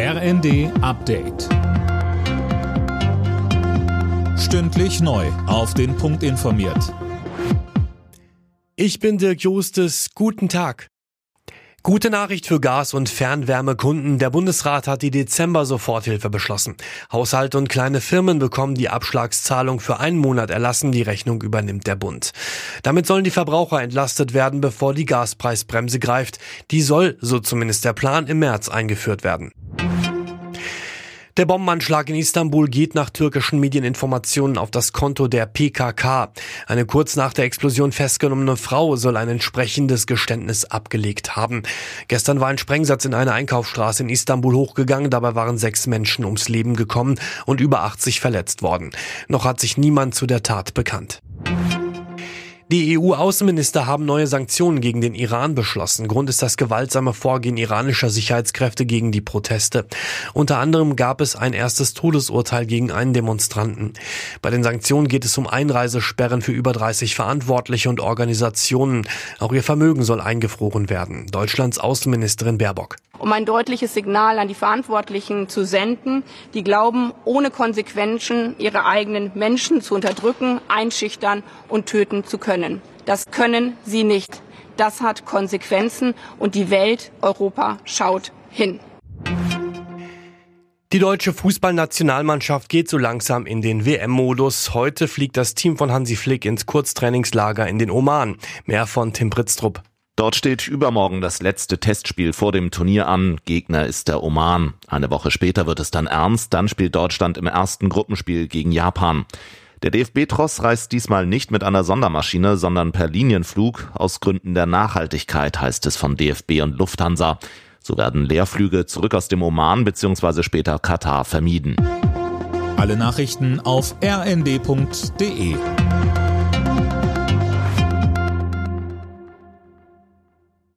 RND Update. Stündlich neu. Auf den Punkt informiert. Ich bin Dirk Justes. Guten Tag. Gute Nachricht für Gas- und Fernwärmekunden. Der Bundesrat hat die Dezember-Soforthilfe beschlossen. Haushalte und kleine Firmen bekommen die Abschlagszahlung für einen Monat erlassen. Die Rechnung übernimmt der Bund. Damit sollen die Verbraucher entlastet werden, bevor die Gaspreisbremse greift. Die soll, so zumindest der Plan, im März eingeführt werden. Der Bombenanschlag in Istanbul geht nach türkischen Medieninformationen auf das Konto der PKK. Eine kurz nach der Explosion festgenommene Frau soll ein entsprechendes Geständnis abgelegt haben. Gestern war ein Sprengsatz in einer Einkaufsstraße in Istanbul hochgegangen. Dabei waren sechs Menschen ums Leben gekommen und über 80 verletzt worden. Noch hat sich niemand zu der Tat bekannt. Die EU-Außenminister haben neue Sanktionen gegen den Iran beschlossen. Grund ist das gewaltsame Vorgehen iranischer Sicherheitskräfte gegen die Proteste. Unter anderem gab es ein erstes Todesurteil gegen einen Demonstranten. Bei den Sanktionen geht es um Einreisesperren für über 30 Verantwortliche und Organisationen. Auch ihr Vermögen soll eingefroren werden. Deutschlands Außenministerin Baerbock um ein deutliches Signal an die Verantwortlichen zu senden, die glauben, ohne Konsequenzen ihre eigenen Menschen zu unterdrücken, einschüchtern und töten zu können. Das können sie nicht. Das hat Konsequenzen und die Welt, Europa schaut hin. Die deutsche Fußballnationalmannschaft geht so langsam in den WM-Modus. Heute fliegt das Team von Hansi Flick ins Kurztrainingslager in den Oman. Mehr von Tim Pritztrup. Dort steht übermorgen das letzte Testspiel vor dem Turnier an. Gegner ist der Oman. Eine Woche später wird es dann ernst. Dann spielt Deutschland im ersten Gruppenspiel gegen Japan. Der DFB-Tross reist diesmal nicht mit einer Sondermaschine, sondern per Linienflug. Aus Gründen der Nachhaltigkeit heißt es von DFB und Lufthansa. So werden Leerflüge zurück aus dem Oman bzw. später Katar vermieden. Alle Nachrichten auf rnd.de